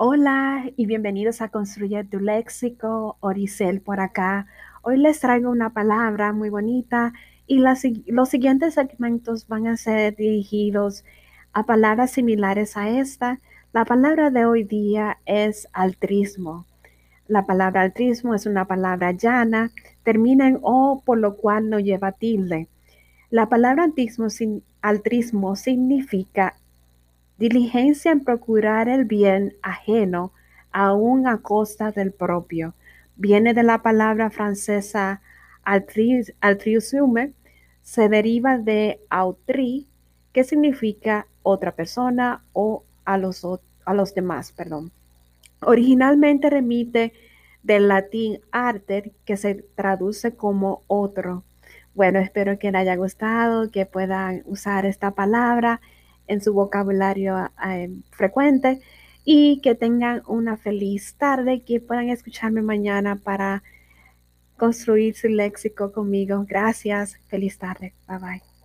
Hola y bienvenidos a Construye tu Léxico, Oricel por acá. Hoy les traigo una palabra muy bonita y los siguientes segmentos van a ser dirigidos a palabras similares a esta. La palabra de hoy día es altruismo. La palabra altruismo es una palabra llana, termina en o, por lo cual no lleva tilde. La palabra altruismo, sin- altruismo significa Diligencia en procurar el bien ajeno, aun a costa del propio. Viene de la palabra francesa altruisme, se deriva de autri, que significa otra persona o a los, demás, perdón. Originalmente remite del latín arter, que se traduce como otro. Bueno, espero que les haya gustado, que puedan usar esta palabra en su vocabulario eh, frecuente y que tengan una feliz tarde, que puedan escucharme mañana para construir su léxico conmigo. Gracias, feliz tarde, bye bye.